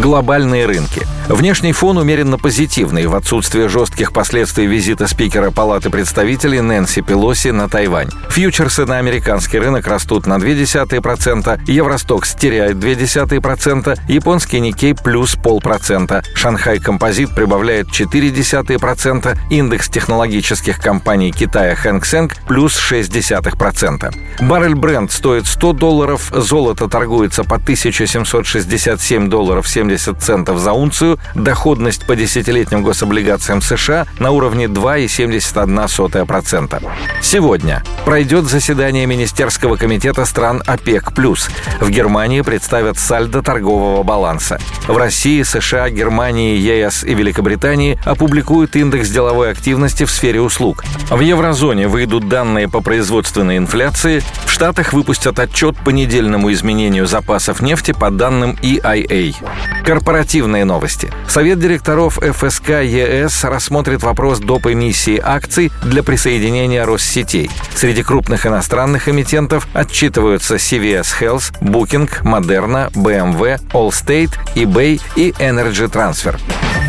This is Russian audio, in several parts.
Глобальные рынки. Внешний фон умеренно позитивный в отсутствие жестких последствий визита спикера Палаты представителей Нэнси Пелоси на Тайвань. Фьючерсы на американский рынок растут на 0,2%, Евростокс теряет 0,2%, японский Никей плюс полпроцента, Шанхай Композит прибавляет 0,4%, индекс технологических компаний Китая Хэнк Сэнк плюс 0,6%. Баррель бренд стоит 100 долларов, золото торгуется по 1767 долларов 70 центов за унцию, доходность по десятилетним гособлигациям США на уровне 2,71%. Сегодня пройдет заседание Министерского комитета стран ОПЕК+. В Германии представят сальдо торгового баланса. В России, США, Германии, ЕС и Великобритании опубликуют индекс деловой активности в сфере услуг. В еврозоне выйдут данные по производственной инфляции. В Штатах выпустят отчет по недельному изменению запасов нефти по данным EIA. Корпоративные новости. Совет директоров ФСК ЕС рассмотрит вопрос доп. эмиссии акций для присоединения Россетей. Среди крупных иностранных эмитентов отчитываются CVS Health, Booking, Moderna, BMW, Allstate, eBay и Energy Transfer.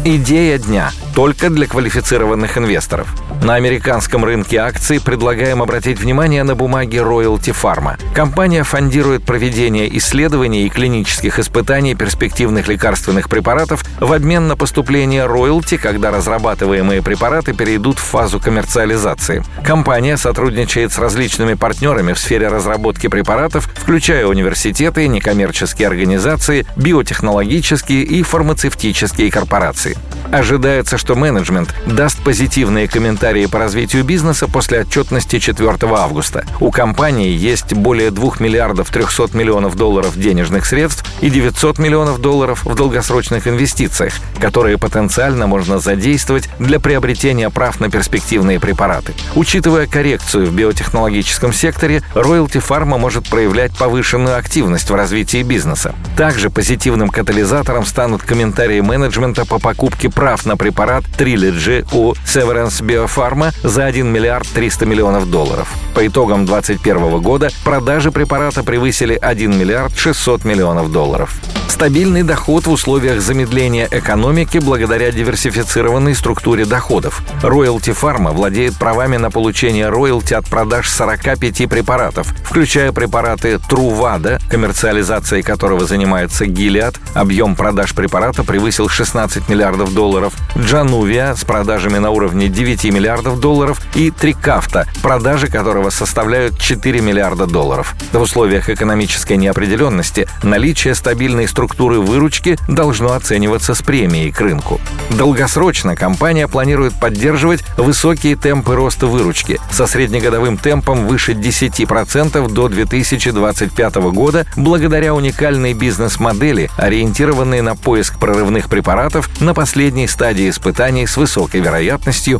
Идея дня только для квалифицированных инвесторов. На американском рынке акций предлагаем обратить внимание на бумаги Royalty Pharma. Компания фондирует проведение исследований и клинических испытаний перспективных лекарственных препаратов в обмен на поступление роялти, когда разрабатываемые препараты перейдут в фазу коммерциализации. Компания сотрудничает с различными партнерами в сфере разработки препаратов, включая университеты, некоммерческие организации, биотехнологические и фармацевтические корпорации. Ожидается, что менеджмент даст позитивные комментарии по развитию бизнеса после отчетности 4 августа. У компании есть более 2 миллиардов 300 миллионов долларов денежных средств и 900 миллионов долларов в долгосрочных инвестициях, которые потенциально можно задействовать для приобретения прав на перспективные препараты. Учитывая коррекцию в биотехнологическом секторе, Royalty Pharma может проявлять повышенную активность в развитии бизнеса. Также позитивным катализатором станут комментарии менеджмента по покупке прав на препарат Trilogy у Severance Biopharma за 1 миллиард 300 миллионов долларов. По итогам 2021 года продажи препарата превысили 1 миллиард 600 миллионов долларов. Стабильный доход в условиях замедления экономики благодаря диверсифицированной структуре доходов. Royalty Pharma владеет правами на получение роялти от продаж 45 препаратов, включая препараты Truvada, коммерциализацией которого занимается Gilead, объем продаж препарата превысил 16 миллиардов долларов, Januvia с продажами на уровне 9 миллиардов долларов и Трикафта, продажи которого составляют 4 миллиарда долларов. В условиях экономической неопределенности наличие стабильной структуры выручки должно оцениваться с премией к рынку. Долгосрочно компания планирует поддерживать высокие темпы роста выручки со среднегодовым темпом выше 10% до 2025 года благодаря уникальной бизнес-модели, ориентированной на поиск прорывных препаратов на последней стадии испытаний с высокой вероятностью